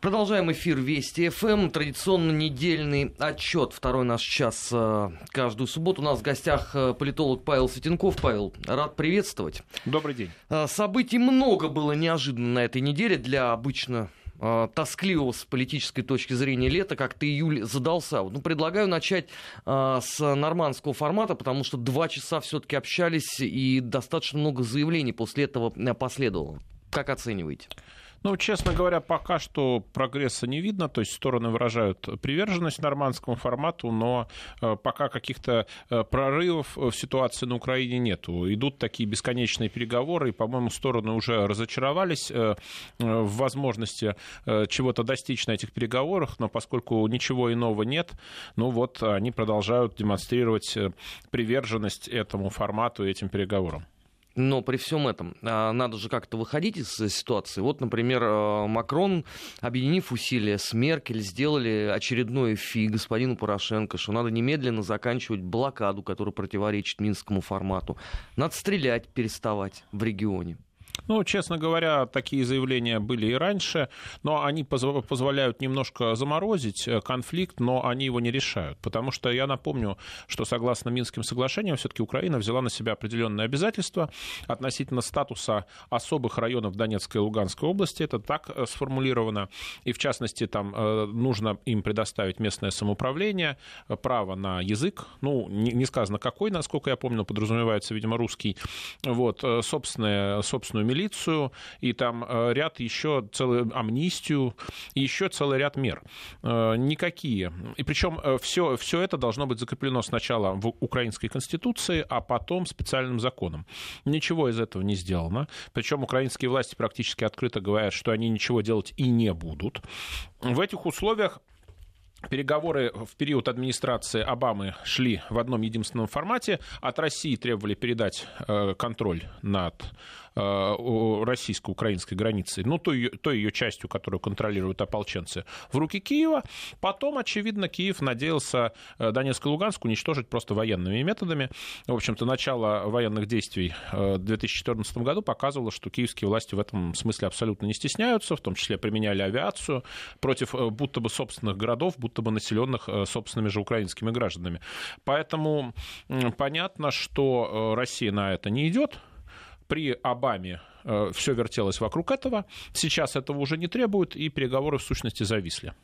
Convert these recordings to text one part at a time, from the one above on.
Продолжаем эфир Вести ФМ. Традиционно недельный отчет. Второй наш час э, каждую субботу. У нас в гостях э, политолог Павел Светенков. Павел, рад приветствовать. Добрый день. Э, событий много было неожиданно на этой неделе для обычно тоскливого с политической точки зрения лета, как-то июль задался. Ну, предлагаю начать с нормандского формата, потому что два часа все-таки общались и достаточно много заявлений после этого последовало. Как оцениваете? Ну, честно говоря, пока что прогресса не видно, то есть стороны выражают приверженность нормандскому формату, но э, пока каких-то э, прорывов в ситуации на Украине нету. Идут такие бесконечные переговоры, и, по-моему, стороны уже разочаровались э, в возможности чего-то достичь на этих переговорах, но поскольку ничего иного нет, ну вот они продолжают демонстрировать приверженность этому формату этим переговорам. Но при всем этом а, надо же как-то выходить из ситуации. Вот, например, а, Макрон, объединив усилия с Меркель, сделали очередной фи господину Порошенко, что надо немедленно заканчивать блокаду, которая противоречит минскому формату. Надо стрелять, переставать в регионе. Ну, честно говоря, такие заявления были и раньше, но они позволяют немножко заморозить э, конфликт, но они его не решают. Потому что я напомню, что согласно Минским соглашениям, все-таки Украина взяла на себя определенные обязательства относительно статуса особых районов Донецкой и Луганской области. Это так э, сформулировано. И, в частности, там э, нужно им предоставить местное самоуправление, право на язык. Ну, не сказано какой, насколько я помню, подразумевается, видимо, русский. Вот, собственную, собственную милицию, и там э, ряд еще целую амнистию, и еще целый ряд мер. Э, никакие. И причем все, э, все это должно быть закреплено сначала в украинской конституции, а потом специальным законом. Ничего из этого не сделано. Причем украинские власти практически открыто говорят, что они ничего делать и не будут. В этих условиях Переговоры в период администрации Обамы шли в одном единственном формате. От России требовали передать контроль над российско-украинской границы, ну, той той ее частью, которую контролируют ополченцы, в руки Киева. Потом, очевидно, Киев надеялся э, Донецк и Луганск уничтожить просто военными методами. В общем-то, начало военных действий э, в 2014 году показывало, что киевские власти в этом смысле абсолютно не стесняются, в том числе применяли авиацию против будто бы собственных городов, будто бы населенных собственными же украинскими гражданами. Поэтому понятно, что Россия на это не идет, при Обаме э, все вертелось вокруг этого. Сейчас этого уже не требуют, и переговоры в сущности зависли.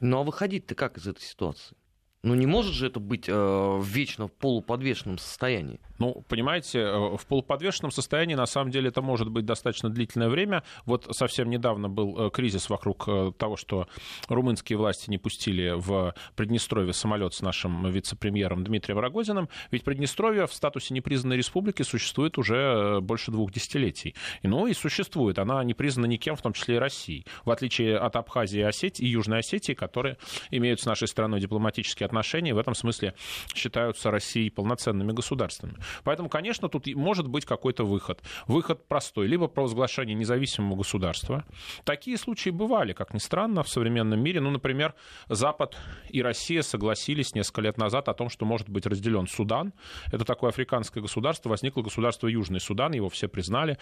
Ну а выходить-то как из этой ситуации? Ну не может же это быть э, в полуподвешенном состоянии? Ну, понимаете, э, в полуподвешенном состоянии на самом деле это может быть достаточно длительное время. Вот совсем недавно был э, кризис вокруг э, того, что румынские власти не пустили в Приднестровье самолет с нашим вице-премьером Дмитрием Рогозиным. Ведь Приднестровье в статусе непризнанной республики существует уже больше двух десятилетий. И, ну и существует. Она не признана никем, в том числе и Россией. В отличие от Абхазии и, Осетии, и Южной Осетии, которые имеют с нашей страной дипломатические отношения, в этом смысле считаются Россией полноценными государствами. Поэтому, конечно, тут может быть какой-то выход. Выход простой. Либо провозглашение независимого государства. Такие случаи бывали, как ни странно, в современном мире. Ну, например, Запад и Россия согласились несколько лет назад о том, что может быть разделен Судан. Это такое африканское государство. Возникло государство Южный Судан, его все признали.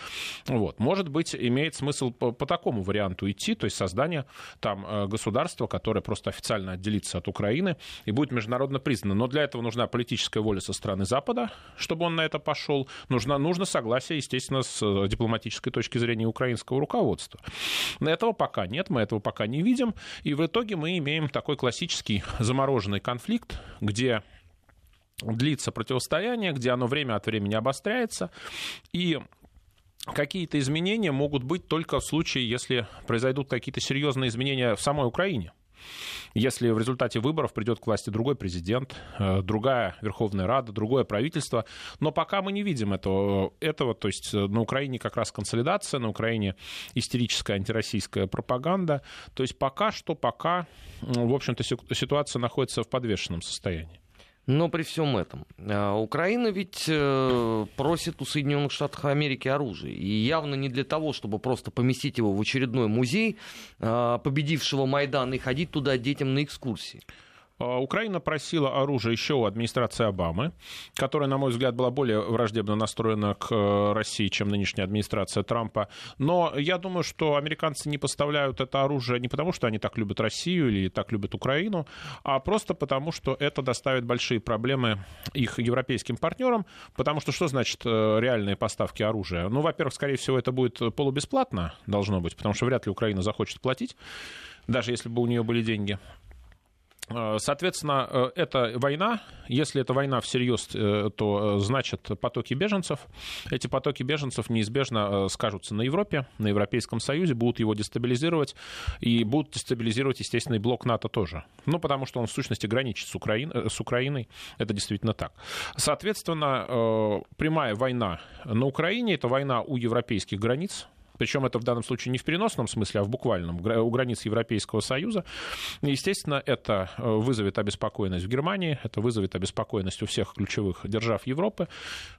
Вот. Может быть, имеет смысл по, по такому варианту идти, то есть создание там э, государства, которое просто официально отделится от Украины и будет международно признано. Но для этого нужна политическая воля со стороны Запада, чтобы он на это пошел. Нужно, нужно согласие, естественно, с э, дипломатической точки зрения украинского руководства. Этого пока нет, мы этого пока не видим. И в итоге мы имеем такой классический замороженный конфликт, где длится противостояние, где оно время от времени обостряется, и какие-то изменения могут быть только в случае, если произойдут какие-то серьезные изменения в самой Украине. Если в результате выборов придет к власти другой президент, э, другая Верховная Рада, другое правительство, но пока мы не видим этого, этого. То есть э, на Украине как раз консолидация, на Украине истерическая антироссийская пропаганда, то есть пока что, пока, в общем-то, ситуация находится в подвешенном состоянии. Но при всем этом, а, Украина ведь э, просит у Соединенных Штатов Америки оружие. И явно не для того, чтобы просто поместить его в очередной музей а, победившего Майдана и ходить туда детям на экскурсии. А, Украина просила оружие еще у администрации Обамы, которая, на мой взгляд, была более враждебно настроена к э, России, чем нынешняя администрация Трампа. Но я думаю, что американцы не поставляют это оружие не потому, что они так любят Россию или так любят Украину, а просто потому, что это доставит большие проблемы их европейским партнерам. Потому что что значит э, реальные поставки оружия? Ну, во-первых, скорее всего, это будет полубесплатно, должно быть, потому что вряд ли Украина захочет платить даже если бы у нее были деньги. Э, соответственно, э, это война. Если это война всерьез, э, то значит потоки беженцев. Эти потоки беженцев неизбежно скажутся на Европе, на Европейском Союзе, будут его дестабилизировать и будут дестабилизировать, естественно, и блок НАТО тоже. Ну, потому что он в сущности граничит с, Украин... с Украиной. Это действительно так. Соответственно, прямая война на Украине – это война у европейских границ, причем это в данном случае не в переносном смысле, а в буквальном, у границ Европейского Союза. Естественно, это э, вызовет обеспокоенность в Германии, это вызовет обеспокоенность у всех ключевых держав Европы,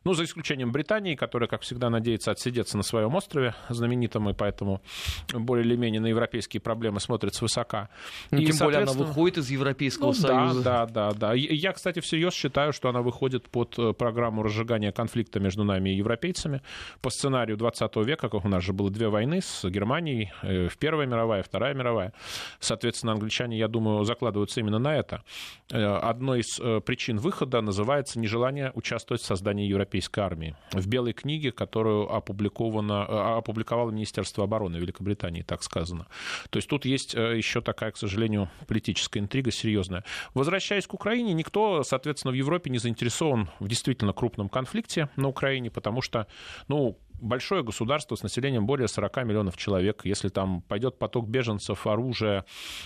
ну, за исключением Британии, которая, как всегда, надеется отсидеться на своем острове знаменитом, и поэтому более или менее на европейские проблемы смотрит свысока. Ну, и, тем более она выходит из Европейского ну, Союза. Да, да, да, да. Я, кстати, всерьез считаю, что она выходит под э, программу разжигания конфликта между нами и европейцами по сценарию 20 века, как у нас же было было две войны с Германией, э, в Первая мировая, Вторая мировая. Соответственно, англичане, я думаю, закладываются именно на это. Э, одной из э, причин выхода называется нежелание участвовать в создании европейской армии. В Белой книге, которую опубликовано, опубликовало Министерство обороны Великобритании, так сказано. То есть тут есть еще такая, к сожалению, политическая интрига серьезная. Возвращаясь к Украине, никто, соответственно, в Европе не заинтересован в действительно крупном конфликте на Украине, потому что, ну, большое государство с населением более 40 миллионов человек. Если там пойдет поток беженцев, оружия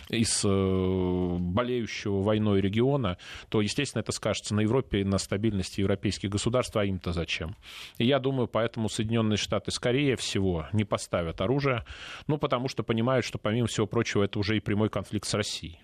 из э, болеющего войной региона, то, естественно, это скажется на Европе на стабильности европейских государств, а им-то зачем? И я думаю, поэтому Соединенные Штаты, скорее всего, не поставят оружие, ну, потому что понимают, что, помимо всего прочего, это уже и прямой конфликт с Россией.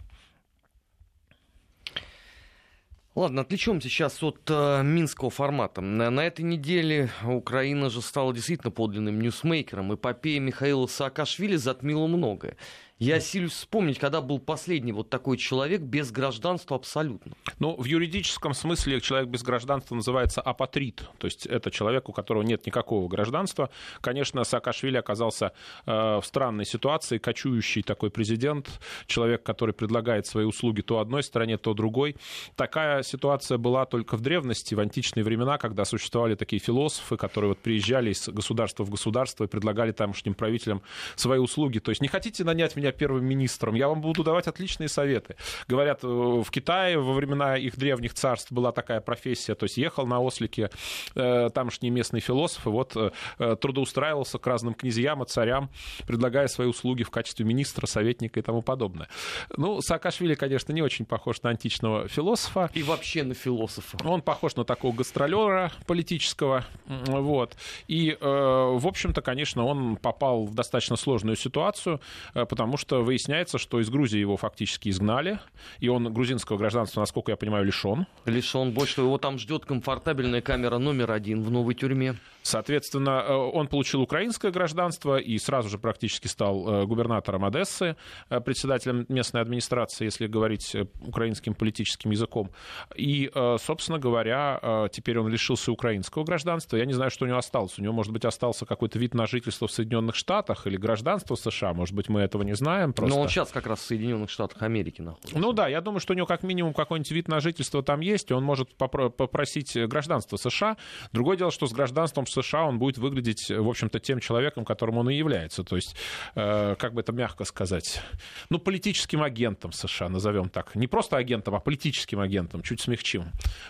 Ладно, отвлечемся сейчас от э, минского формата. На, на этой неделе Украина же стала действительно подлинным ньюсмейкером. Эпопея Михаила Саакашвили затмила многое. Я силюсь вспомнить, когда был последний вот такой человек без гражданства абсолютно. Ну, в юридическом смысле человек без гражданства называется апатрит, то есть это человек, у которого нет никакого гражданства. Конечно, Саакашвили оказался э, в странной ситуации, кочующий такой президент, человек, который предлагает свои услуги то одной стороне, то другой. Такая ситуация была только в древности, в античные времена, когда существовали такие философы, которые вот приезжали из государства в государство и предлагали тамошним правителям свои услуги. То есть не хотите нанять меня меня первым министром, я вам буду давать отличные советы. Говорят, э, в Китае во времена их древних царств была такая профессия, то есть ехал на ослике э, тамошний местный философ, и вот э, э, трудоустраивался к разным князьям и царям, предлагая свои услуги в качестве министра, советника и тому подобное. Ну, Саакашвили, конечно, не очень похож на античного философа. И вообще на философа. Он похож на такого гастролера политического, вот. И, э, в общем-то, конечно, он попал в достаточно сложную ситуацию, э, потому что выясняется, что из Грузии его фактически изгнали, и он грузинского гражданства, насколько я понимаю, лишен. Лишен. Больше того, его там ждет комфортабельная камера номер один в новой тюрьме. Соответственно, э, он получил украинское гражданство и сразу же практически стал э, губернатором Одессы, э, председателем местной администрации, если говорить украинским политическим языком. И, собственно говоря, теперь он лишился украинского гражданства. Я не знаю, что у него осталось. У него, может быть, остался какой-то вид на жительство в Соединенных Штатах или гражданство США. Может быть, мы этого не знаем знаем. Просто. Но он сейчас как раз в Соединенных Штатах Америки находится. Ну да, я думаю, что у него как минимум какой-нибудь вид на жительство там есть, и он может попросить гражданство США. Другое дело, что с гражданством США он будет выглядеть, в общем-то, тем человеком, которым он и является. То есть, э, как бы это мягко сказать, ну, политическим агентом США, назовем так. Не просто агентом, а политическим агентом, чуть смягчим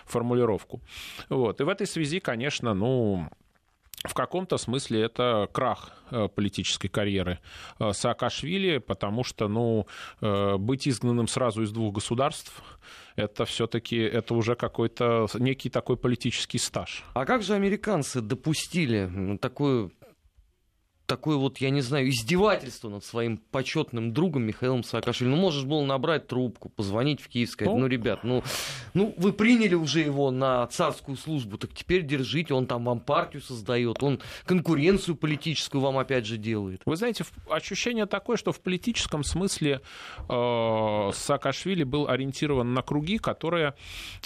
формулировку. Вот. И в этой связи, конечно, ну, в каком-то смысле это крах э, политической карьеры э, Саакашвили, потому что, ну, э, быть изгнанным сразу из двух государств, это все-таки, это уже какой-то некий такой политический стаж. А как же американцы допустили такую такое вот, я не знаю, издевательство над своим почетным другом Михаилом Саакашвили. Ну, можешь было набрать трубку, позвонить в Киев, сказать, ну, ну ребят, ну, ну, вы приняли уже его на царскую службу, так теперь держите, он там вам партию создает, он конкуренцию политическую вам опять же делает. Вы знаете, ощущение такое, что в политическом смысле э, Саакашвили был ориентирован на круги, которые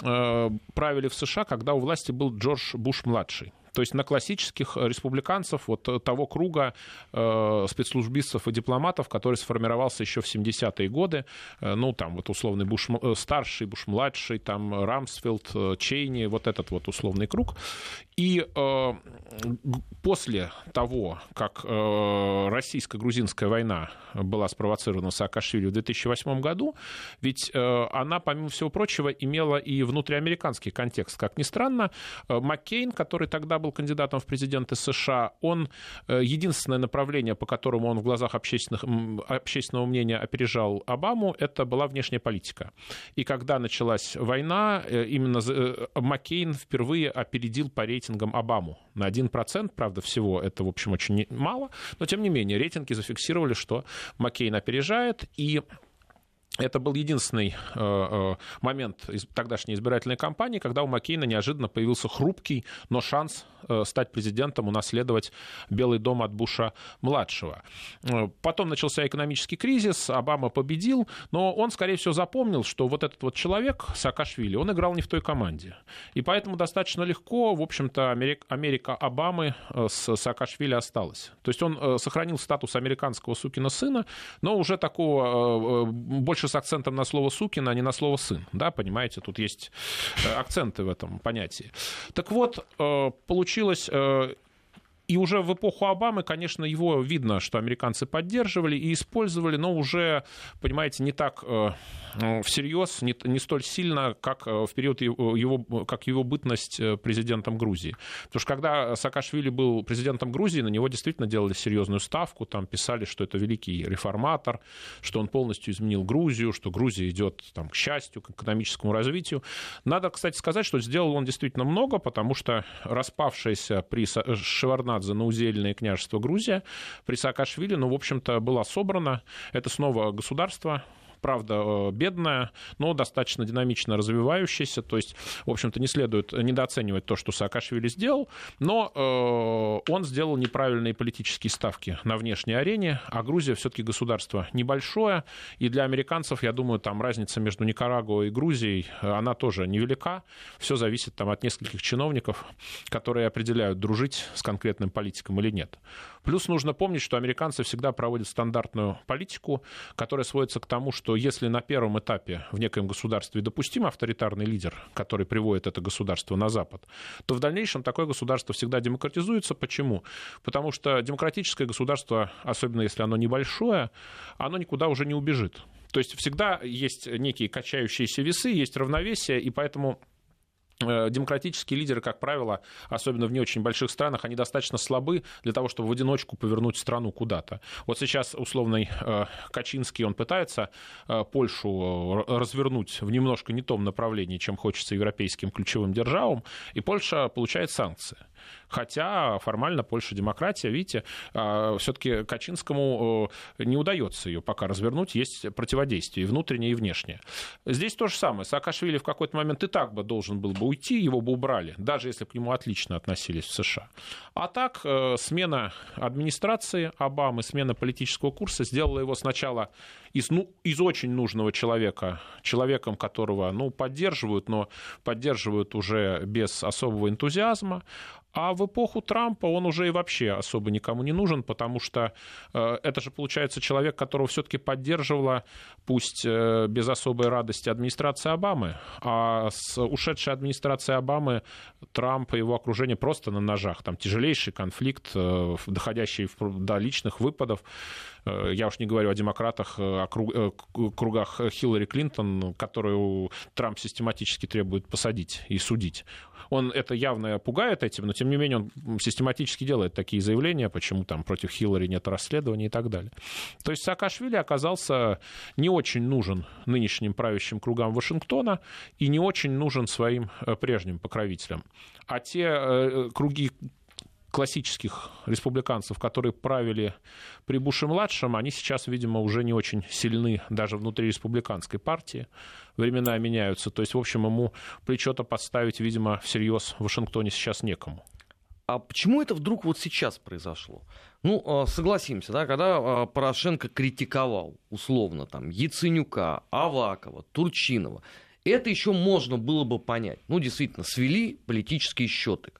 э, правили в США, когда у власти был Джордж Буш-младший. То есть на классических республиканцев вот того круга э, спецслужбистов и дипломатов, который сформировался еще в 70-е годы, э, ну, там вот условный Буш э, старший, Буш младший, там Рамсфилд, э, Чейни, вот этот вот условный круг. И э, после того, как э, российско-грузинская война была спровоцирована Саакашвили в 2008 году, ведь э, она, помимо всего прочего, имела и внутриамериканский контекст. Как ни странно, э, Маккейн, который тогда был кандидатом в президенты США, он э, единственное направление, по которому он в глазах общественных, общественного мнения опережал Обаму, это была внешняя политика. И когда началась война, э, именно э, Маккейн впервые опередил по рейтингам Обаму. На 1%, правда, всего это, в общем, очень мало, но тем не менее рейтинги зафиксировали, что Маккейн опережает, и это был единственный э, э, момент из тогдашней избирательной кампании, когда у Маккейна неожиданно появился хрупкий, но шанс э, стать президентом, унаследовать Белый дом от Буша-младшего. Потом начался экономический кризис, Обама победил, но он, скорее всего, запомнил, что вот этот вот человек, Саакашвили, он играл не в той команде. И поэтому достаточно легко, в общем-то, Америка, Америка Обамы с Саакашвили осталась. То есть он сохранил статус американского сукина сына, но уже такого больше больше с акцентом на слово «сукин», а не на слово «сын». Да, понимаете, тут есть э, акценты в этом понятии. Так вот, э, получилось э, и уже в эпоху Обамы, конечно, его видно, что американцы поддерживали и использовали, но уже, понимаете, не так Э, всерьез, не, не столь сильно, как э, в период его, как его бытность э, президентом Грузии. Потому что когда Саакашвили был президентом Грузии, на него действительно делали серьезную ставку, там писали, что это великий реформатор, что он полностью изменил Грузию, что Грузия идет там, к счастью, к экономическому развитию. Надо, кстати, сказать, что сделал он действительно много, потому что распавшееся при Шеварнадзе на удельное княжество Грузия при Саакашвили, ну, в общем-то, была собрана. Это снова государство, правда, э, бедная, но достаточно динамично развивающаяся. То есть, в общем-то, не следует недооценивать то, что Саакашвили сделал, но э, он сделал неправильные политические ставки на внешней арене, а Грузия все-таки государство небольшое, и для американцев, я думаю, там разница между Никарагуа и Грузией, э, она тоже невелика. Все зависит там от нескольких чиновников, которые определяют, дружить с конкретным политиком или нет. Плюс нужно помнить, что американцы всегда проводят стандартную политику, которая сводится к тому, что если на первом этапе в некоем государстве допустим авторитарный лидер, который приводит это государство на Запад, то в дальнейшем такое государство всегда демократизуется. Почему? Потому что демократическое государство, особенно если оно небольшое, оно никуда уже не убежит. То есть всегда есть некие качающиеся весы, есть равновесие, и поэтому демократические лидеры, как правило, особенно в не очень больших странах, они достаточно слабы для того, чтобы в одиночку повернуть страну куда-то. Вот сейчас условный э, Качинский, он пытается э, Польшу развернуть в немножко не том направлении, чем хочется европейским ключевым державам, и Польша получает санкции. Хотя формально Польша демократия, видите, все-таки Качинскому не удается ее пока развернуть, есть противодействие и внутреннее, и внешнее. Здесь то же самое. Саакашвили в какой-то момент и так бы должен был бы уйти, его бы убрали, даже если к нему отлично относились в США. А так, э, смена администрации Обамы, смена политического курса сделала его сначала из, ну, из очень нужного человека, человеком, которого ну, поддерживают, но поддерживают уже без особого энтузиазма, а в эпоху Трампа он уже и вообще особо никому не нужен, потому что э, это же получается человек, которого все-таки поддерживала, пусть э, без особой радости, администрация Обамы. А с ушедшей администрацией Обамы Трамп и его окружение просто на ножах. Там тяжелейший конфликт, э, доходящий до личных выпадов. Э, я уж не говорю о демократах, кругах Хиллари Клинтон, которую Трамп систематически требует посадить и судить. Он это явно пугает этим, но тем не менее он систематически делает такие заявления, почему там против Хиллари нет расследования и так далее. То есть Саакашвили оказался не очень нужен нынешним правящим кругам Вашингтона и не очень нужен своим прежним покровителям. А те круги классических республиканцев, которые правили при Буше-младшем, они сейчас, видимо, уже не очень сильны даже внутри республиканской партии. Времена меняются. То есть, в общем, ему плечо-то подставить, видимо, всерьез в Вашингтоне сейчас некому. А почему это вдруг вот сейчас произошло? Ну, а, согласимся, да, когда а, Порошенко критиковал, условно, там, Яценюка, Авакова, Турчинова, это еще можно было бы понять. Ну, действительно, свели политические счеты.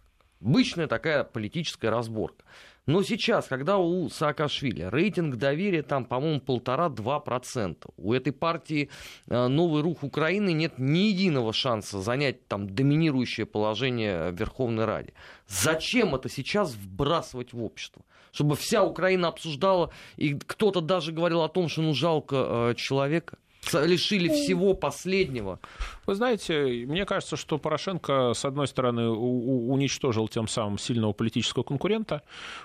Обычная такая политическая разборка. Но сейчас, когда у Саакашвили рейтинг доверия там, по-моему, полтора-два процента, у этой партии э, «Новый рух Украины» нет ни единого шанса занять там доминирующее положение в Верховной Раде. Зачем это сейчас вбрасывать в общество? Чтобы вся Украина обсуждала, и кто-то даже говорил о том, что ну жалко э, человека лишили всего последнего. Вы знаете, мне кажется, что Порошенко, с одной стороны, уничтожил тем самым сильного политического конкурента,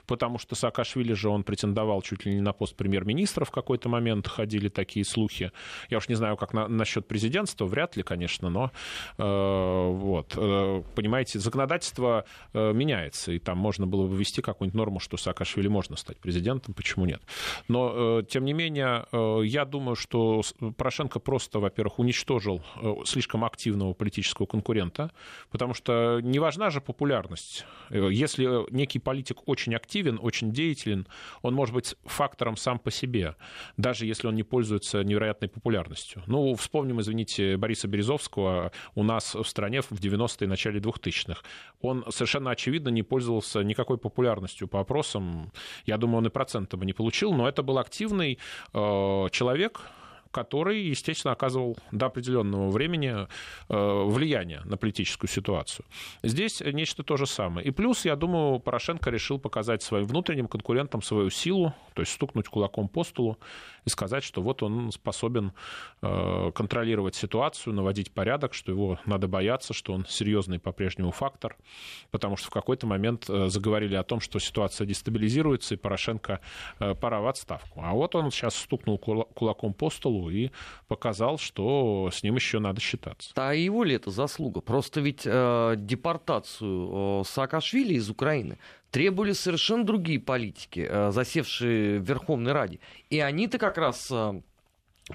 потому что Саакашвили же он претендовал чуть ли не на пост премьер-министра в какой-то момент, ходили такие слухи. Я уж не знаю, как на, насчет президентства, вряд ли, конечно, но э, вот, э, понимаете, законодательство э, меняется, и там можно было бы ввести какую-нибудь норму, что Саакашвили можно стать президентом, почему нет. Но, э, тем не менее, э, я думаю, что Порошенко просто, во-первых, уничтожил э, слишком активного политического конкурента, потому что не важна же популярность. Э, если некий политик очень активен, очень деятелен, он может быть фактором сам по себе, даже если он не пользуется невероятной популярностью. Ну, вспомним, извините, Бориса Березовского у нас в стране в 90-е, начале 2000-х. Он совершенно очевидно не пользовался никакой популярностью по опросам. Я думаю, он и процента бы не получил, но это был активный э, человек, который, естественно, оказывал до определенного времени э, влияние на политическую ситуацию. Здесь нечто то же самое. И плюс, я думаю, Порошенко решил показать своим внутренним конкурентам свою силу, то есть стукнуть кулаком по столу и сказать, что вот он способен э, контролировать ситуацию, наводить порядок, что его надо бояться, что он серьезный по-прежнему фактор, потому что в какой-то момент э, заговорили о том, что ситуация дестабилизируется, и Порошенко пора в отставку. А вот он сейчас стукнул кулаком по столу, столу и показал, что с ним еще надо считаться. А его ли это заслуга? Просто ведь э, депортацию э, Саакашвили из Украины требовали совершенно другие политики, э, засевшие в Верховной Раде. И они-то как раз... Э,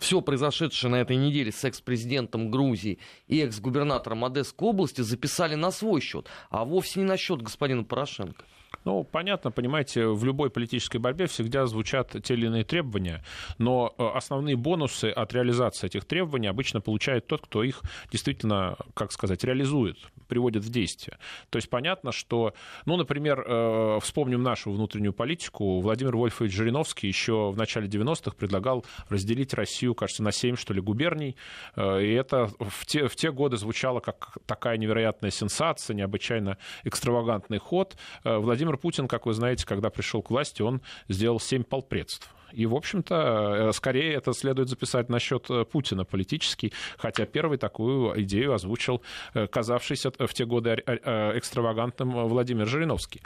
все произошедшее на этой неделе с экс-президентом Грузии и экс-губернатором Одесской области записали на свой счет, а вовсе не на счет господина Порошенко. Ну, понятно, понимаете, в любой политической борьбе всегда звучат те или иные требования, но э, основные бонусы от реализации этих требований обычно получает тот, кто их действительно, как сказать, реализует, приводит в действие. То есть понятно, что, ну, например, э, вспомним нашу внутреннюю политику, Владимир Вольфович Жириновский еще в начале 90-х предлагал разделить Россию, кажется, на 7, что ли, губерний, э, и это в те, в те годы звучало как такая невероятная сенсация, необычайно экстравагантный ход. Владимир Владимир Путин, как вы знаете, когда пришел к власти, он сделал семь полпредств. И, в общем-то, э, скорее это следует записать насчет э, Путина политический, хотя первый такую идею озвучил э, казавшийся в те годы экстравагантным Владимир Жириновский.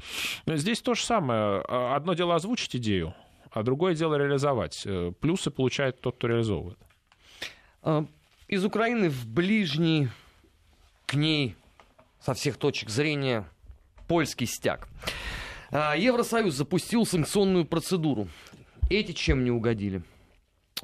Здесь то же самое. Одно дело озвучить идею, а другое дело реализовать. Плюсы получает тот, кто реализовывает. Из Украины в ближний к ней со всех точек зрения польский стяг. А, Евросоюз запустил санкционную процедуру. Эти чем не угодили?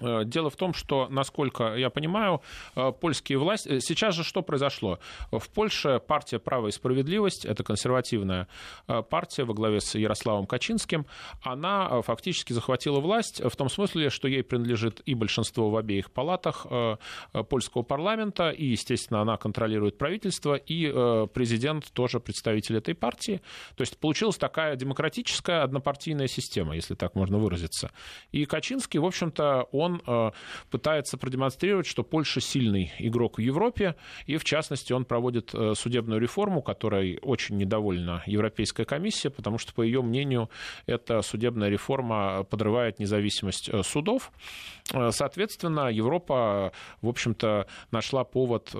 Э, дело в том, что, насколько я понимаю, э, польские власти... Э, сейчас же что произошло? В Польше партия «Право и справедливость», это консервативная партия во главе с Ярославом Качинским, она фактически захватила власть в том смысле, что ей принадлежит и большинство в обеих палатах польского парламента, и, естественно, она контролирует правительство, и президент тоже представитель этой партии. То есть получилась такая демократическая однопартийная система, если так можно выразиться. И Качинский, в общем-то, он он э, пытается продемонстрировать, что Польша сильный игрок в Европе, и в частности он проводит э, судебную реформу, которой очень недовольна Европейская комиссия, потому что, по ее мнению, эта судебная реформа подрывает независимость э, судов. Соответственно, Европа, в общем-то, нашла повод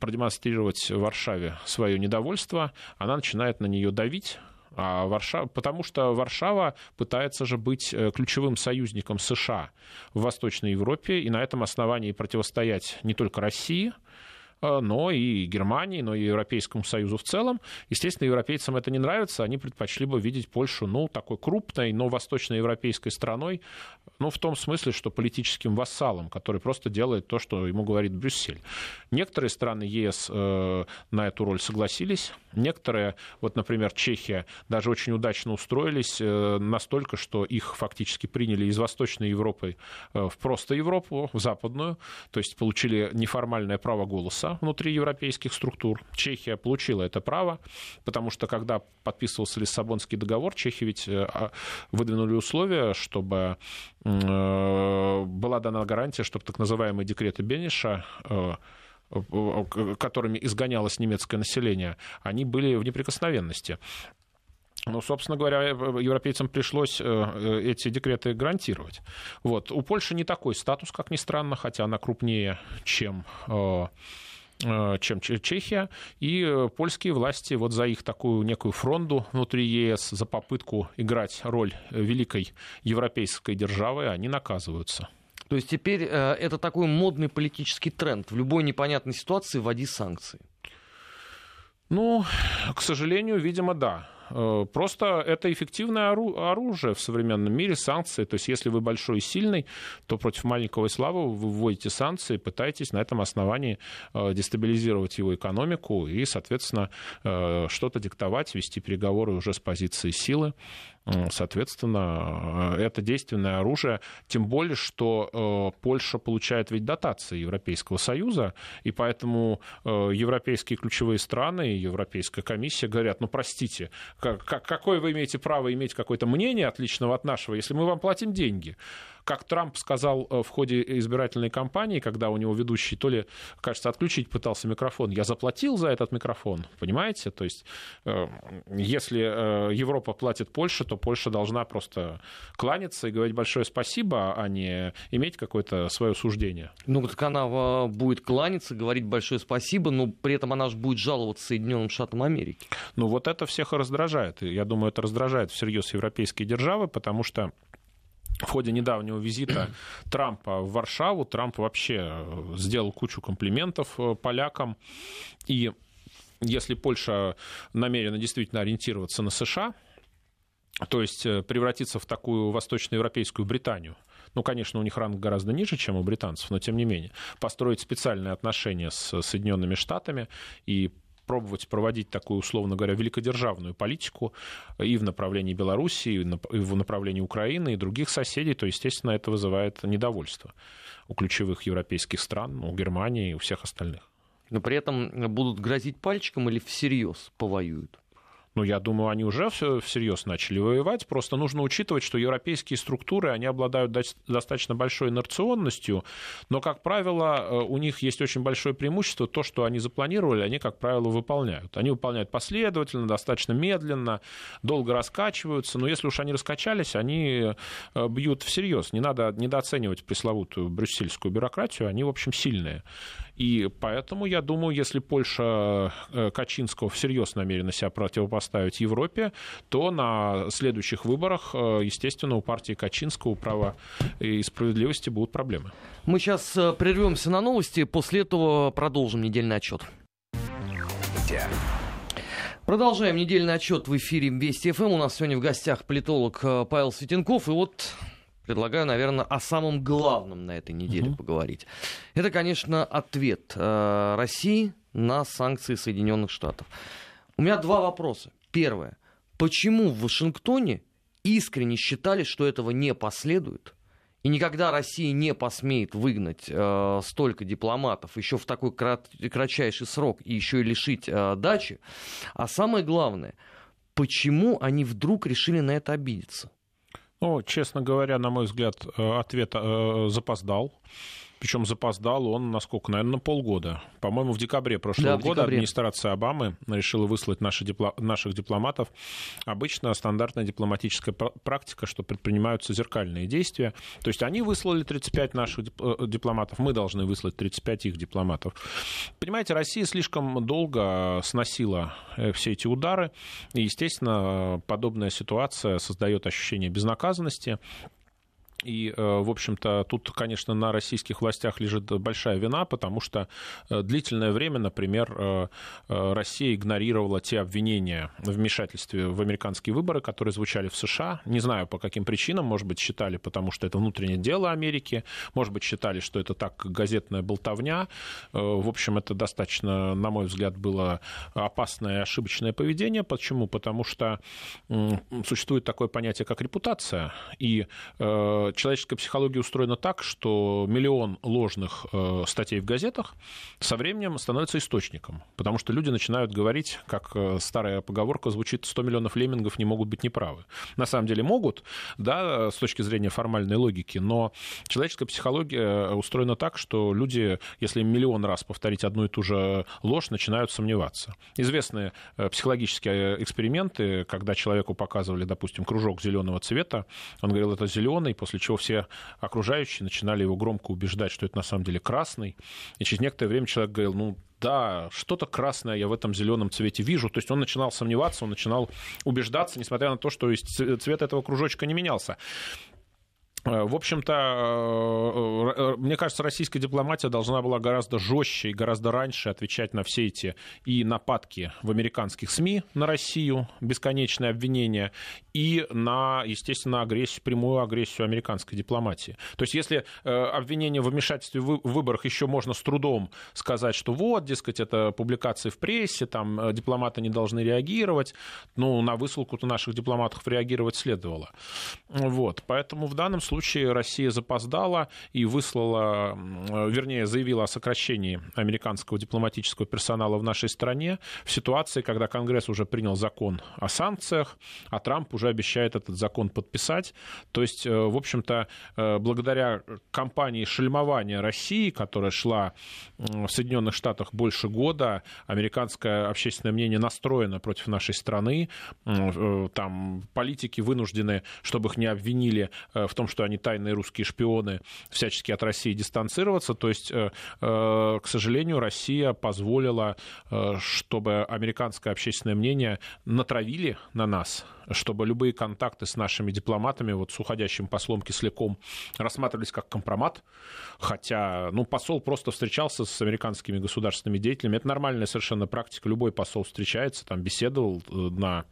продемонстрировать Варшаве свое недовольство. Она начинает на нее давить, а Варшава, потому что Варшава пытается же быть э, ключевым союзником США в Восточной Европе и на этом основании противостоять не только России, но и Германии, но и Европейскому Союзу в целом. Естественно, европейцам это не нравится, они предпочли бы видеть Польшу, ну, такой крупной, но восточноевропейской страной, ну, в том смысле, что политическим вассалом, который просто делает то, что ему говорит Брюссель. Некоторые страны ЕС э, на эту роль согласились, некоторые, вот, например, Чехия, даже очень удачно устроились э, настолько, что их фактически приняли из Восточной Европы э, в просто Европу, в западную, то есть получили неформальное право голоса внутри европейских структур. Чехия получила это право, потому что когда подписывался Лиссабонский договор, чехи ведь э, а, выдвинули условия, чтобы э, была дана гарантия, чтобы так называемые декреты Бениша э, которыми изгонялось немецкое население, они были в неприкосновенности. Ну, собственно говоря, европейцам пришлось эти декреты гарантировать. Вот. У Польши не такой статус, как ни странно, хотя она крупнее, чем чем Чехия, и э, польские власти вот за их такую некую фронду внутри ЕС, за попытку играть роль великой европейской державы, они наказываются. То есть теперь э, это такой модный политический тренд. В любой непонятной ситуации вводи санкции. Ну, к сожалению, видимо, да. Э, просто это эффективное оружие в современном мире, санкции. То есть если вы большой и сильный, то против маленького и слабого вы вводите санкции, пытаетесь на этом основании э, дестабилизировать его экономику и, соответственно, э, что-то диктовать, вести переговоры уже с позиции силы. Соответственно, это действенное оружие, тем более, что Польша получает ведь дотации Европейского Союза, и поэтому европейские ключевые страны и Европейская комиссия говорят, ну, простите, как, какое вы имеете право иметь какое-то мнение отличного от нашего, если мы вам платим деньги? Как Трамп сказал э, в ходе избирательной кампании, когда у него ведущий то ли, кажется, отключить пытался микрофон, я заплатил за этот микрофон, понимаете? То есть, э, если э, Европа платит Польше, то Польша должна просто кланяться и говорить большое спасибо, а не иметь какое-то свое суждение. Ну, так она будет кланяться, говорить большое спасибо, но при этом она же будет жаловаться Соединенным Штатам Америки. Ну, вот это всех и раздражает. Я думаю, это раздражает всерьез европейские державы, потому что в ходе недавнего визита Трампа в Варшаву Трамп вообще э, сделал кучу комплиментов э, полякам. И если Польша намерена действительно ориентироваться на США, то есть э, превратиться в такую восточноевропейскую Британию, ну, конечно, у них ранг гораздо ниже, чем у британцев, но тем не менее, построить специальные отношения с Соединенными Штатами и пробовать проводить такую, условно говоря, великодержавную политику и в направлении Белоруссии, и в направлении Украины и других соседей, то, естественно, это вызывает недовольство у ключевых европейских стран, у Германии и у всех остальных. Но при этом будут грозить пальчиком или всерьез повоюют? Ну, я думаю, они уже всерьез начали воевать. Просто нужно учитывать, что европейские структуры, они обладают достаточно большой инерционностью, но, как правило, э, у них есть очень большое преимущество. То, что они запланировали, они, как правило, выполняют. Они выполняют последовательно, достаточно медленно, долго раскачиваются. Но если уж они раскачались, они э, бьют всерьез. Не надо недооценивать пресловутую брюссельскую бюрократию. Они, в общем, сильные. И поэтому, я думаю, если Польша э, Качинского всерьез намерена себя противопоставить Европе, то на следующих выборах, э, естественно, у партии Качинского, права и справедливости будут проблемы. Мы сейчас э, прервемся на новости, после этого продолжим недельный отчет. Продолжаем недельный отчет в эфире Вести ФМ. У нас сегодня в гостях политолог Павел Светенков. И вот предлагаю, наверное, о самом главном на этой неделе угу. поговорить. Это, конечно, ответ э, России на санкции Соединенных Штатов. У меня два вопроса. Первое. Почему в Вашингтоне искренне считали, что этого не последует? И никогда Россия не посмеет выгнать э, столько дипломатов еще в такой крат- кратчайший срок и еще и лишить э, дачи. А самое главное, почему они вдруг решили на это обидеться? Ну, честно говоря, на мой взгляд, э, ответ э, запоздал. Причем запоздал он, насколько, наверное, на полгода. По-моему, в декабре прошлого да, года декабре. администрация Обамы решила выслать наши дипло... наших дипломатов. Обычно стандартная дипломатическая практика, что предпринимаются зеркальные действия. То есть они выслали 35 наших э, дипломатов, мы должны выслать 35 их дипломатов. Понимаете, Россия слишком долго сносила э, все эти удары. И, естественно, подобная ситуация создает ощущение безнаказанности И, э, в общем-то, тут, конечно, на российских властях лежит большая вина, потому что э, длительное время, например, э, Россия игнорировала те обвинения в вмешательстве в американские выборы, которые звучали в США. Не знаю, по каким причинам. Может быть, считали, потому что это внутреннее дело Америки. Может быть, считали, что это так газетная болтовня. В общем, это достаточно, на мой взгляд, было опасное и ошибочное поведение. Почему? Потому что существует такое понятие, как репутация. И человеческая психология устроена так, что миллион ложных э, статей в газетах со временем становится источником, потому что люди начинают говорить, как э, старая поговорка звучит, 100 миллионов леммингов не могут быть неправы. На самом деле могут, да, с точки зрения формальной логики, но человеческая психология устроена так, что люди, если миллион раз повторить одну и ту же ложь, начинают сомневаться. Известные э, психологические эксперименты, когда человеку показывали, допустим, кружок зеленого цвета, он говорил, это зеленый, после после чего все окружающие начинали его громко убеждать, что это на самом деле красный. И через некоторое время человек говорил, ну, да, что-то красное я в этом зеленом цвете вижу. То есть он начинал сомневаться, он начинал убеждаться, несмотря на то, что цвет этого кружочка не менялся. Э, в общем-то, э, э, мне кажется, российская дипломатия должна была гораздо жестче и гораздо раньше отвечать на все эти и нападки в американских СМИ на Россию, бесконечные обвинения, и на, естественно, агрессию, прямую агрессию американской дипломатии. То есть, если обвинение в вмешательстве в выборах еще можно с трудом сказать, что вот, дескать, это публикации в прессе, там дипломаты не должны реагировать, ну, на высылку-то наших дипломатов реагировать следовало. Вот, поэтому в данном случае Россия запоздала и выслала, вернее, заявила о сокращении американского дипломатического персонала в нашей стране в ситуации, когда Конгресс уже принял закон о санкциях, а Трамп уже обещает этот закон подписать. То есть, э, в общем-то, э, благодаря кампании шельмования России, которая шла в Соединенных Штатах больше года, американское общественное мнение настроено против нашей страны, э, там политики вынуждены, чтобы их не обвинили в том, что что они тайные русские шпионы, всячески от России дистанцироваться. То есть, э, э, к сожалению, Россия позволила, э, чтобы американское общественное мнение натравили на нас, чтобы любые контакты с нашими дипломатами, вот с уходящим послом Кисляком, рассматривались как компромат, хотя, ну, посол просто встречался с американскими государственными деятелями, это нормальная совершенно практика, любой посол встречается, там, беседовал на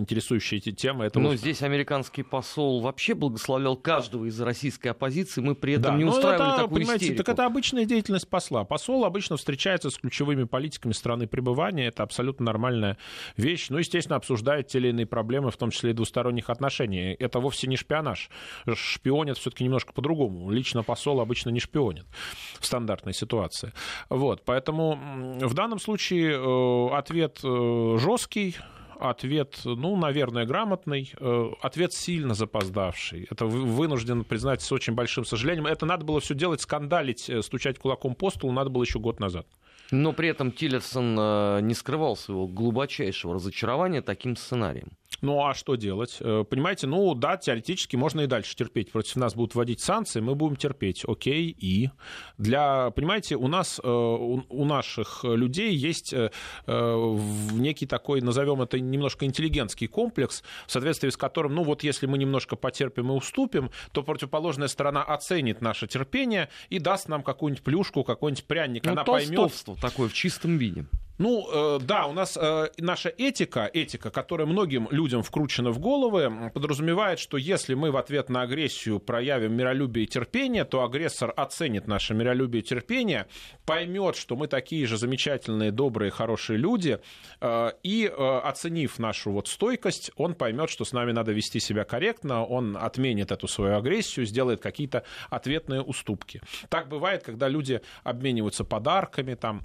интересующие эти темы. Это Но вот... здесь американский посол вообще благословлял каждого из российской оппозиции, мы при этом да, не устраивали это, такую понимаете, истерику. Так это обычная деятельность посла. Посол обычно встречается с ключевыми политиками страны пребывания, это абсолютно нормальная вещь. Ну, естественно, обсуждает те или иные проблемы, в том числе и двусторонних отношений. Это вовсе не шпионаж. Шпионят все-таки немножко по-другому. Лично посол обычно не шпионит в стандартной ситуации. Вот, поэтому в данном случае э, ответ э, жесткий, ответ, ну, наверное, грамотный, э, ответ сильно запоздавший. Это вынужден признать с очень большим сожалением. Это надо было все делать, скандалить, э, стучать кулаком по столу, надо было еще год назад. Но при этом Тиллерсон э, не скрывал своего глубочайшего разочарования таким сценарием. Ну а что делать? Э, понимаете, ну да, теоретически можно и дальше терпеть. Против нас будут вводить санкции, мы будем терпеть. Окей, и для, понимаете, у нас, э, у наших людей есть э, некий такой, назовем это немножко интеллигентский комплекс, в соответствии с которым, ну вот если мы немножко потерпим и уступим, то противоположная сторона оценит наше терпение и даст нам какую-нибудь плюшку, какой-нибудь пряник. Ну, Она поймет. такое в чистом виде. Ну, э, да, у нас э, наша этика, этика, которая многим людям вкручена в головы, подразумевает, что если мы в ответ на агрессию проявим миролюбие и терпение, то агрессор оценит наше миролюбие и терпение, поймет, что мы такие же замечательные, добрые, хорошие люди, э, и оценив нашу вот стойкость, он поймет, что с нами надо вести себя корректно, он отменит эту свою агрессию, сделает какие-то ответные уступки. Так бывает, когда люди обмениваются подарками, там,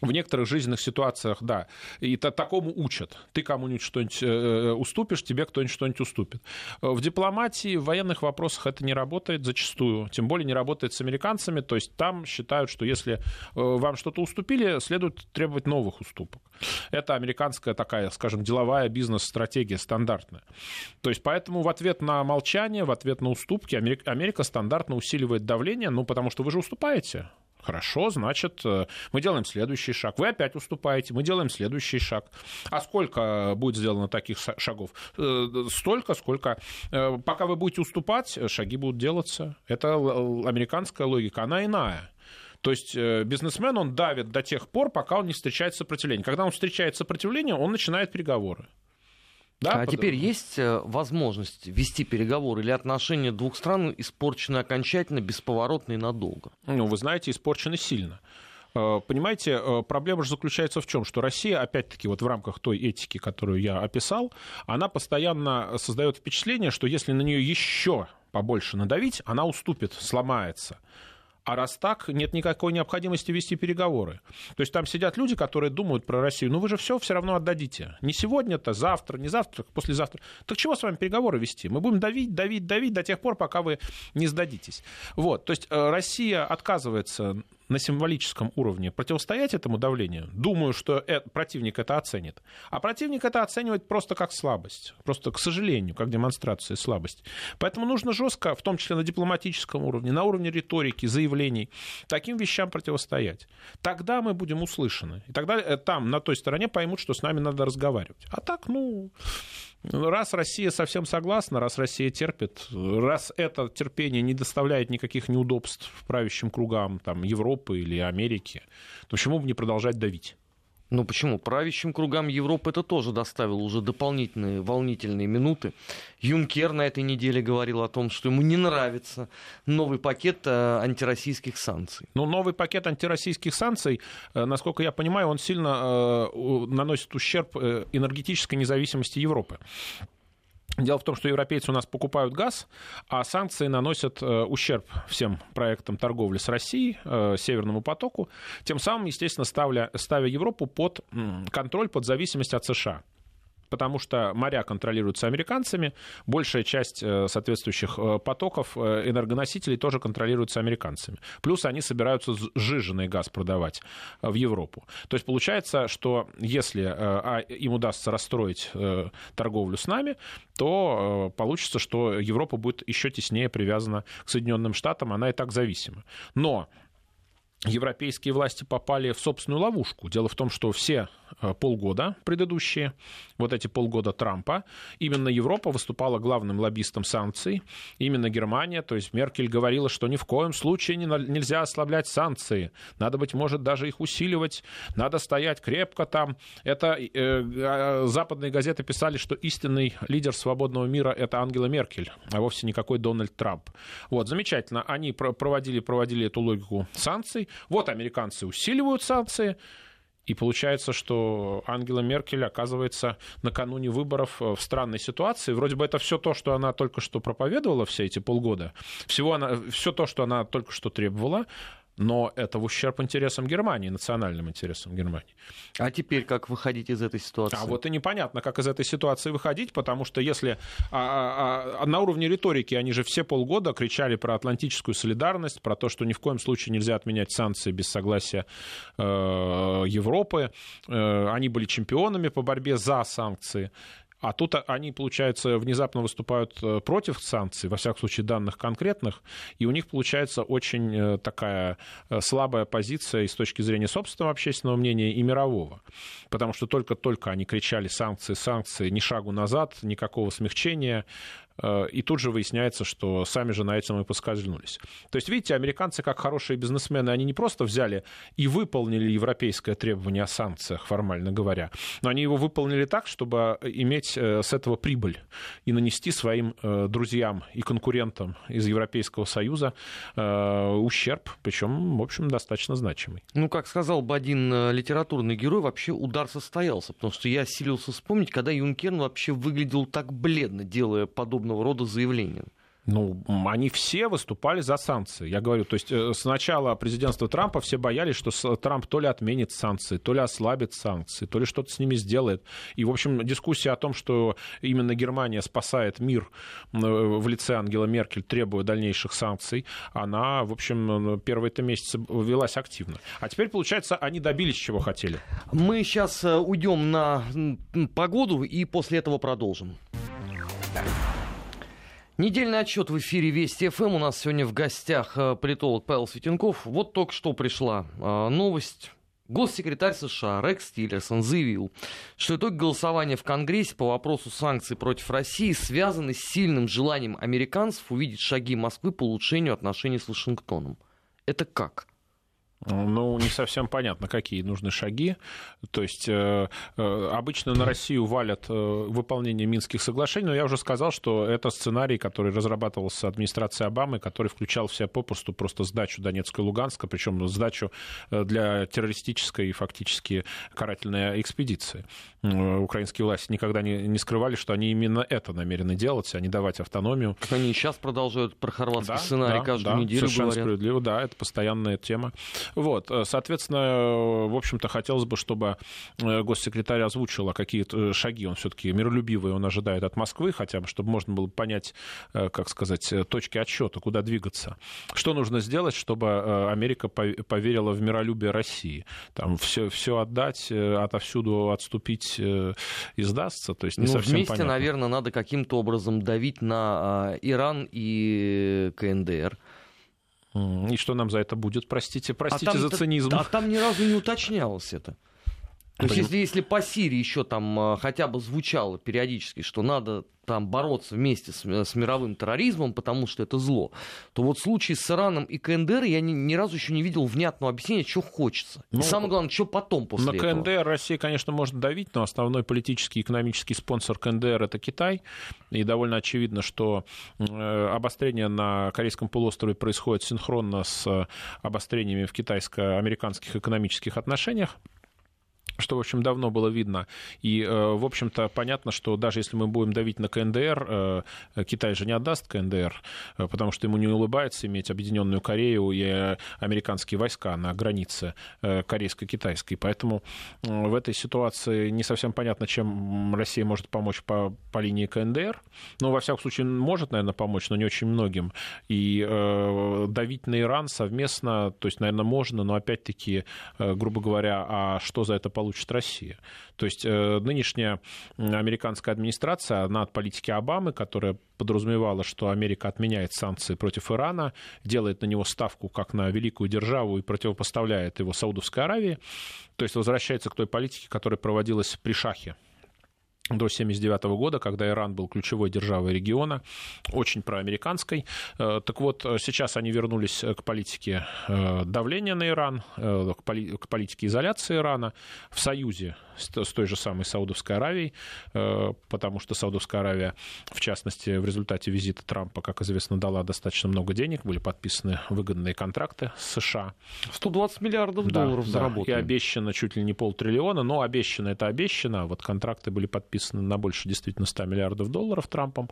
в некоторых жизненных ситуациях, да, и то, такому учат. Ты кому-нибудь что-нибудь э, э, уступишь, тебе кто-нибудь что-нибудь уступит. В дипломатии, в военных вопросах это не работает зачастую. Тем более не работает с американцами. То есть там считают, что если э, вам что-то уступили, следует требовать новых уступок. Это американская такая, скажем, деловая бизнес-стратегия стандартная. То есть поэтому в ответ на молчание, в ответ на уступки Америка стандартно усиливает давление, ну потому что вы же уступаете Хорошо, значит, э, мы делаем следующий шаг. Вы опять уступаете, мы делаем следующий шаг. А сколько будет сделано таких шагов? Э, столько, сколько. Э, пока вы будете уступать, шаги будут делаться. Это американская логика, она иная. То есть бизнесмен, он давит до тех пор, пока он не встречает сопротивление. Когда он встречает сопротивление, он начинает переговоры. Да, а теперь есть возможность вести переговоры или отношения двух стран испорчены окончательно, бесповоротно и надолго? Ну, вы знаете, испорчены сильно. Э, понимаете, э, проблема же заключается в чем, что Россия, опять-таки, вот в рамках той этики, которую я описал, она постоянно создает впечатление, что если на нее еще побольше надавить, она уступит, сломается. А раз так, нет никакой необходимости вести переговоры. То есть там сидят люди, которые думают про Россию. Ну вы же все все равно отдадите. Не сегодня-то, завтра, не завтра, послезавтра. Так чего с вами переговоры вести? Мы будем давить, давить, давить до тех пор, пока вы не сдадитесь. Вот. То есть э, Россия отказывается на символическом уровне противостоять этому давлению, думаю, что противник это оценит. А противник это оценивает просто как слабость, просто, к сожалению, как демонстрация слабости. Поэтому нужно жестко, в том числе на дипломатическом уровне, на уровне риторики, заявлений, таким вещам противостоять. Тогда мы будем услышаны. И тогда э, там, на той стороне, поймут, что с нами надо разговаривать. А так, ну, Раз Россия совсем согласна, раз Россия терпит, раз это терпение не доставляет никаких неудобств правящим кругам там, Европы или Америки, то почему бы не продолжать давить? Ну почему? Правящим кругам Европы это тоже доставило уже дополнительные волнительные минуты. Юнкер на этой неделе говорил о том, что ему не нравится новый пакет э, антироссийских санкций. Ну, новый пакет антироссийских санкций, э, насколько я понимаю, он сильно э, наносит ущерб энергетической независимости Европы. Дело в том, что европейцы у нас покупают газ, а санкции наносят э, ущерб всем проектам торговли с Россией, э, Северному потоку, тем самым, естественно, ставля, ставя Европу под контроль, под зависимость от США потому что моря контролируются американцами, большая часть э, соответствующих э, потоков э, энергоносителей тоже контролируются американцами. Плюс они собираются сжиженный газ продавать в Европу. То есть получается, что если а, им удастся расстроить торговлю с нами, то получится, что Европа будет еще теснее привязана к Соединенным Штатам, она и так зависима. Но европейские власти попали в собственную ловушку. Дело в том, что все полгода предыдущие, вот эти полгода Трампа, именно Европа выступала главным лоббистом санкций, именно Германия, то есть Меркель говорила, что ни в коем случае не, нельзя ослаблять санкции, надо, быть может, даже их усиливать, надо стоять крепко там. Это э, э, западные газеты писали, что истинный лидер свободного мира это Ангела Меркель, а вовсе никакой Дональд Трамп. Вот, замечательно, они проводили, проводили эту логику санкций, вот американцы усиливают санкции, и получается, что Ангела Меркель оказывается накануне выборов э, в странной ситуации. Вроде бы это все то, что она только что проповедовала все эти полгода, всего она, все то, что она только что требовала, но это в ущерб интересам Германии, национальным интересам Германии. А теперь как выходить из этой ситуации? А вот и непонятно, как из этой ситуации выходить, потому что если а, а, а, на уровне риторики они же все полгода кричали про атлантическую солидарность, про то, что ни в коем случае нельзя отменять санкции без согласия э, Европы, э, они были чемпионами по борьбе за санкции. А тут они, получается, внезапно выступают э, против санкций, во всяком случае данных конкретных, и у них получается очень э, такая э, слабая позиция и с точки зрения собственного общественного мнения и мирового. Потому что только-только они кричали санкции, санкции, ни шагу назад, никакого смягчения, и тут же выясняется, что сами же на этом и поскользнулись. То есть, видите, американцы, как хорошие бизнесмены, они не просто взяли и выполнили европейское требование о санкциях, формально говоря, но они его выполнили так, чтобы иметь э, с этого прибыль и нанести своим э, друзьям и конкурентам из Европейского Союза ущерб, причем, в общем, достаточно значимый. Ну, как сказал бы один литературный герой, вообще удар состоялся, потому что я силился вспомнить, когда Юнкерн вообще выглядел так бледно, делая подобное подобного рода заявления? Ну, они все выступали за санкции. Я говорю, то есть э, с начала президентства Трампа все боялись, что Трамп то ли отменит санкции, то ли ослабит санкции, то ли что-то с ними сделает. И, в общем, дискуссия о том, что именно Германия спасает мир в лице Ангела Меркель, требуя дальнейших санкций, она, в общем, первые-то месяцы велась активно. А теперь, получается, они добились, чего хотели. Мы сейчас э, уйдем на погоду и после этого продолжим. Недельный отчет в эфире Вести ФМ. У нас сегодня в гостях э, политолог Павел Светенков. Вот только что пришла э, новость. Госсекретарь США Рекс Тиллерсон заявил, что итоги голосования в Конгрессе по вопросу санкций против России связаны с сильным желанием американцев увидеть шаги Москвы по улучшению отношений с Вашингтоном. Это как? Ну, не совсем понятно, какие нужны шаги. То есть э, э, обычно на Россию валят э, выполнение Минских соглашений, но я уже сказал, что это сценарий, который разрабатывался администрацией Обамы, который включал в себя попросту просто сдачу Донецка и Луганска, причем сдачу для террористической и фактически карательной экспедиции. Украинские власти никогда не, не скрывали, что они именно это намерены делать, а не давать автономию. Они сейчас продолжают про хорватский да, сценарий да, каждую да, неделю совершенно говорят. справедливо, да, это постоянная тема. Вот, э, соответственно, в общем-то, хотелось бы, чтобы э, госсекретарь озвучила какие-то шаги, он все-таки миролюбивый, он ожидает от Москвы, хотя бы, чтобы можно было понять, э, как сказать, точки отсчета, куда двигаться. Что нужно сделать, чтобы Америка поверила в миролюбие России? Там все, все отдать, отовсюду отступить и сдастся? То есть не ну, совсем вместе, понятно. наверное, надо каким-то образом давить на Иран и КНДР. И что нам за это будет? Простите, простите а там, за цинизм. А там ни разу не уточнялось это. То есть, если, если по Сирии еще там а, хотя бы звучало периодически, что надо там бороться вместе с, с мировым терроризмом, потому что это зло, то вот в случае с Ираном и КНДР я ни, ни разу еще не видел внятного объяснения, что хочется. Ну, и самое главное, что потом после на этого. На КНДР Россия, конечно, может давить, но основной политический и экономический спонсор КНДР это Китай. И довольно очевидно, что э, обострение на Корейском полуострове происходит синхронно с обострениями в китайско-американских экономических отношениях что, в общем, давно было видно. И, э, в общем-то, понятно, что даже если мы будем давить на КНДР, э, Китай же не отдаст КНДР, э, потому что ему не улыбается иметь Объединенную Корею и американские войска на границе корейско-китайской. Поэтому в этой ситуации не совсем понятно, чем Россия может помочь по, по линии КНДР. Ну, во всяком случае, может, наверное, помочь, но не очень многим. И э, давить на Иран совместно, то есть, наверное, можно, но опять-таки, грубо говоря, а что за это получится? Получит Россия. То есть э, нынешняя американская администрация, она от политики Обамы, которая подразумевала, что Америка отменяет санкции против Ирана, делает на него ставку как на великую державу и противопоставляет его Саудовской Аравии, то есть возвращается к той политике, которая проводилась при Шахе до 1979 года, когда Иран был ключевой державой региона, очень проамериканской. Э, так вот, сейчас они вернулись к политике э, давления на Иран, э, к политике изоляции Ирана в союзе с той же самой Саудовской Аравией, потому что Саудовская Аравия, в частности, в результате визита Трампа, как известно, дала достаточно много денег, были подписаны выгодные контракты с США. 120 миллиардов долларов да, заработали. Да, и обещано чуть ли не полтриллиона, но обещано это обещано, а вот контракты были подписаны подписаны на больше действительно 100 миллиардов долларов Трампом.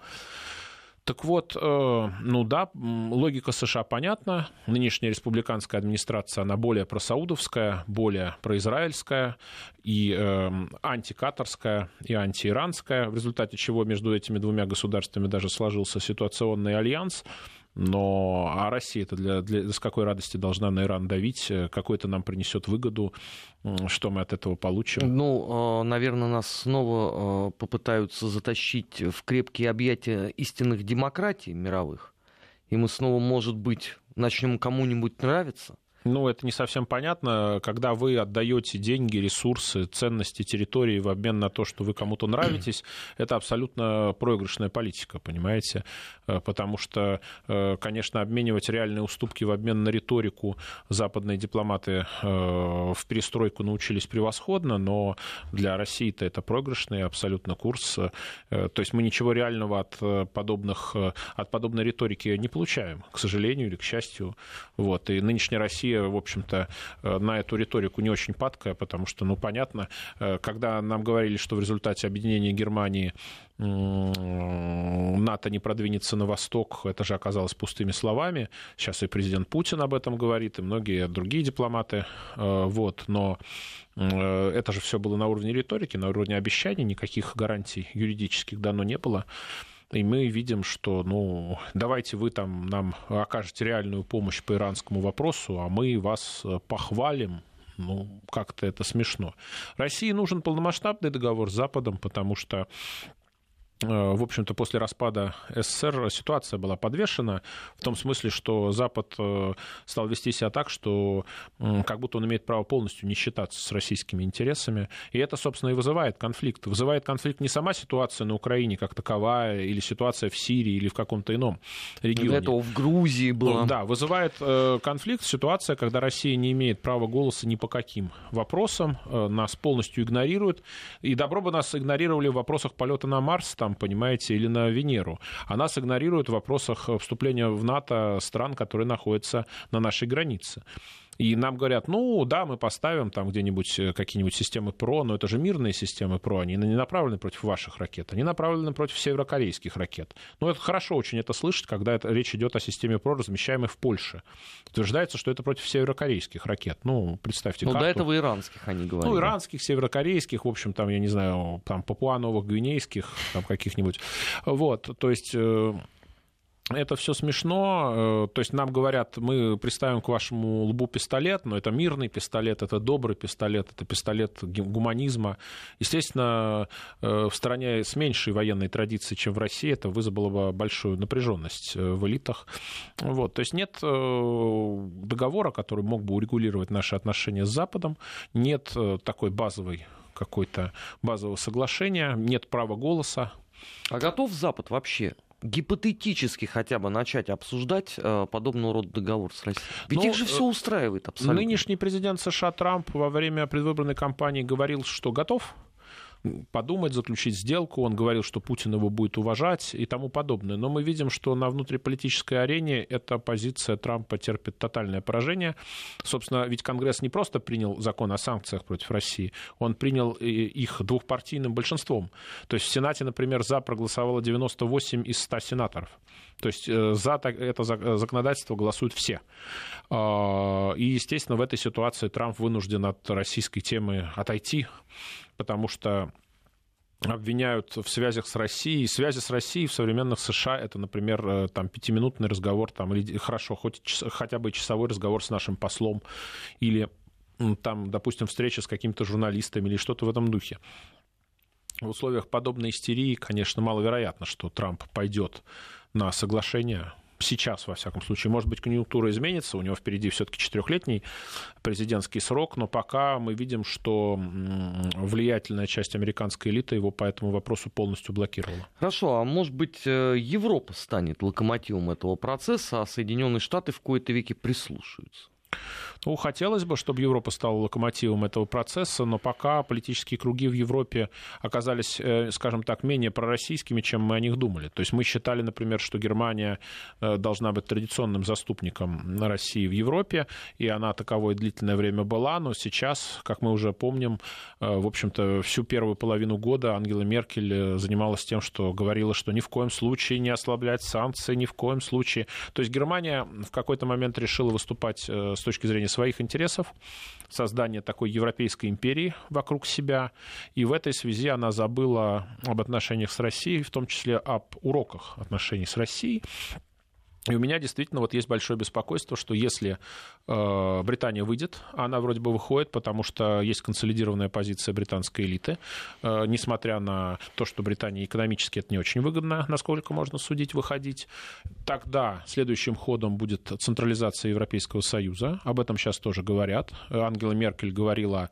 Так вот, э, ну да, логика США понятна. Нынешняя республиканская администрация, она более просаудовская, более произраильская и э, антикатарская, и антииранская, в результате чего между этими двумя государствами даже сложился ситуационный альянс. Но а Россия это для, для, с какой радости должна на Иран давить? Какой это нам принесет выгоду? Что мы от этого получим? Ну, а, наверное, нас снова а, попытаются затащить в крепкие объятия истинных демократий мировых. И мы снова, может быть, начнем кому-нибудь нравиться – ну, это не совсем понятно. Когда вы отдаете деньги, ресурсы, ценности территории в обмен на то, что вы кому-то нравитесь, это абсолютно проигрышная политика, понимаете? Э, потому что, э, конечно, обменивать реальные уступки в обмен на риторику западные дипломаты э, в перестройку научились превосходно, но для России-то это проигрышный абсолютно курс. То есть мы ничего реального от, подобных, от подобной риторики не получаем, к сожалению или к счастью. Вот. И нынешняя Россия в общем-то, э, на эту риторику не очень падкая, потому что, ну, понятно, э, когда нам говорили, что в результате объединения Германии НАТО не продвинется на восток, это же оказалось пустыми словами. Сейчас и президент Путин об этом говорит, и многие другие дипломаты. Э, вот, но это же все было на уровне риторики, на уровне обещаний, никаких гарантий юридических дано не было. И мы видим, что, ну, давайте вы там нам окажете реальную помощь по иранскому вопросу, а мы вас э, похвалим, ну, как-то это смешно. России нужен полномасштабный договор с Западом, потому что в общем-то, после распада СССР ситуация была подвешена в том смысле, что Запад э, стал вести себя так, что как будто он имеет право полностью не считаться с российскими интересами. И это, собственно, и вызывает конфликт. Вызывает конфликт не сама ситуация на Украине как таковая, или ситуация в Сирии, или в каком-то ином регионе. До этого в Грузии было. Да, вызывает э, конфликт ситуация, когда Россия не имеет права голоса ни по каким вопросам, нас полностью игнорирует. И добро бы нас игнорировали в вопросах полета на Марс, там, понимаете, или на Венеру. А нас игнорируют в вопросах вступления в НАТО стран, которые находятся на нашей границе. И нам говорят, ну да, мы поставим там где-нибудь э, какие-нибудь системы ПРО, но это же мирные системы ПРО, они не направлены против ваших ракет, они направлены против северокорейских ракет. Ну это хорошо очень это слышать, когда это, речь идет о системе ПРО, размещаемой в Польше. Утверждается, что это против северокорейских ракет. Ну, представьте, Ну, до этого иранских они говорили. Ну, иранских, северокорейских, в общем, там, я не знаю, там, папуановых, гвинейских, там, каких-нибудь. Вот, то есть э, это все смешно. Э, то есть нам говорят, мы приставим к вашему лбу пистолет, но это мирный пистолет, это добрый пистолет, это пистолет гуманизма. Естественно, э, в стране с меньшей военной традицией, чем в России, это вызвало бы большую напряженность э, в элитах. Вот. То есть нет договора, который мог бы урегулировать наши отношения с Западом, нет такой базовой какой-то базового соглашения, нет права голоса. А готов Запад вообще гипотетически хотя бы начать обсуждать э, подобного рода договор с Россией? Ведь ну, их же все э, устраивает абсолютно. Нынешний президент США Трамп во время предвыборной кампании говорил, что готов подумать, заключить сделку. Он говорил, что Путин его будет уважать и тому подобное. Но мы видим, что на внутриполитической арене эта позиция Трампа терпит тотальное поражение. Собственно, ведь Конгресс не просто принял закон о санкциях против России, он принял их двухпартийным большинством. То есть в Сенате, например, за проголосовало 98 из 100 сенаторов. То есть э, за это законодательство голосуют все. А, и, естественно, в этой ситуации Трамп вынужден от российской темы отойти потому что обвиняют в связях с Россией. Связи с Россией в современных США это, например, э, там, пятиминутный разговор, там, или хорошо, хоть, хотя бы часовой разговор с нашим послом, или там, допустим, встреча с какими-то журналистами или что-то в этом духе. В условиях подобной истерии, конечно, маловероятно, что Трамп пойдет на соглашение сейчас, во всяком случае. Может быть, конъюнктура изменится, у него впереди все-таки четырехлетний президентский срок, но пока мы видим, что влиятельная часть американской элиты его по этому вопросу полностью блокировала. Хорошо, а может быть, э, Европа станет локомотивом этого процесса, а Соединенные Штаты в кои-то веки прислушаются? Ну, хотелось бы, чтобы Европа стала локомотивом этого процесса, но пока политические круги в Европе оказались, э, скажем так, менее пророссийскими, чем мы о них думали. То есть мы считали, например, что Германия э, должна быть традиционным заступником России в Европе, и она таковой длительное время была, но сейчас, как мы уже помним, э, в общем-то, всю первую половину года Ангела Меркель занималась тем, что говорила, что ни в коем случае не ослаблять санкции, ни в коем случае. То есть Германия в какой-то момент решила выступать с точки зрения своих интересов, создания такой европейской империи вокруг себя. И в этой связи она забыла об отношениях с Россией, в том числе об уроках отношений с Россией. И у меня действительно вот есть большое беспокойство, что если э, Британия выйдет, она вроде бы выходит, потому что есть консолидированная позиция британской элиты, э, несмотря на то, что Британии экономически это не очень выгодно, насколько можно судить, выходить, тогда следующим ходом будет централизация Европейского Союза. Об этом сейчас тоже говорят. Ангела Меркель говорила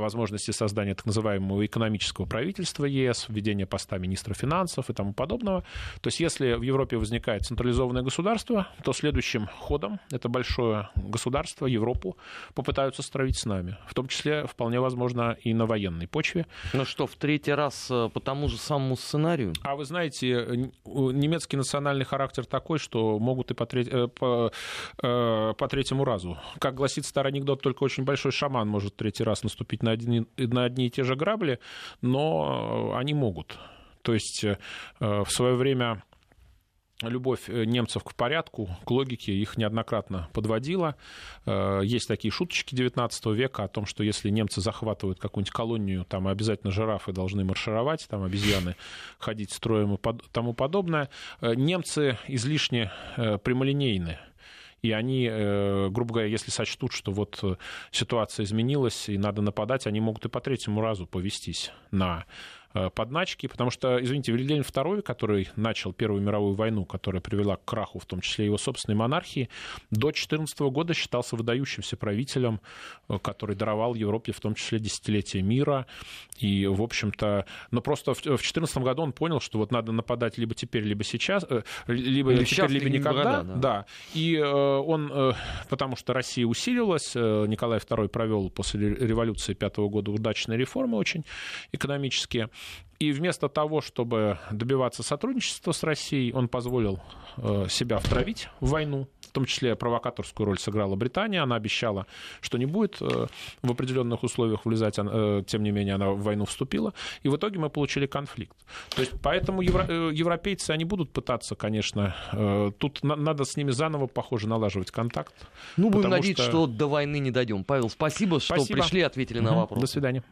возможности создания так называемого экономического правительства ЕС, введения поста министра финансов и тому подобного. То есть если в Европе возникает централизованное государство, то следующим ходом это большое государство, Европу, попытаются стравить с нами. В том числе, вполне возможно, и на военной почве. Ну что, в третий раз э, по тому же самому сценарию? А вы знаете, немецкий национальный характер такой, что могут и по, треть, э, по, э, по третьему разу. Как гласит старый анекдот, только очень большой шаман может третий раз наступить на, одни, на одни и те же грабли, но они могут. То есть э, в свое время любовь э, немцев к порядку, к логике их неоднократно подводила. Э, есть такие шуточки XIX века о том, что если немцы захватывают какую-нибудь колонию, там обязательно жирафы должны маршировать, там обезьяны ходить строем и тому подобное. Немцы излишне прямолинейны и они, э, грубо говоря, если сочтут, что вот э, ситуация изменилась и надо нападать, они могут и по третьему разу повестись на подначки, потому что, извините, Вильгельм II, который начал Первую мировую войну, которая привела к краху, в том числе его собственной монархии, до 14 года считался выдающимся правителем, который даровал Европе в том числе десятилетие мира. И, в общем-то, но просто в 14 году он понял, что вот надо нападать либо теперь, либо сейчас, либо или теперь, либо никогда. Да. да. И он, потому что Россия усиливалась, Николай II провел после революции пятого года удачные реформы очень экономические. И вместо того, чтобы добиваться сотрудничества с Россией, он позволил э, себя втравить в войну. В том числе провокаторскую роль сыграла Британия. Она обещала, что не будет э, в определенных условиях влезать. Э, тем не менее, она в войну вступила. И в итоге мы получили конфликт. То есть, поэтому евро, европейцы, они будут пытаться, конечно, тут надо с ними заново, похоже, налаживать контакт. Ну, будем надеяться, что... что до войны не дойдем. Павел, спасибо, что спасибо. пришли, ответили на вопрос. До свидания.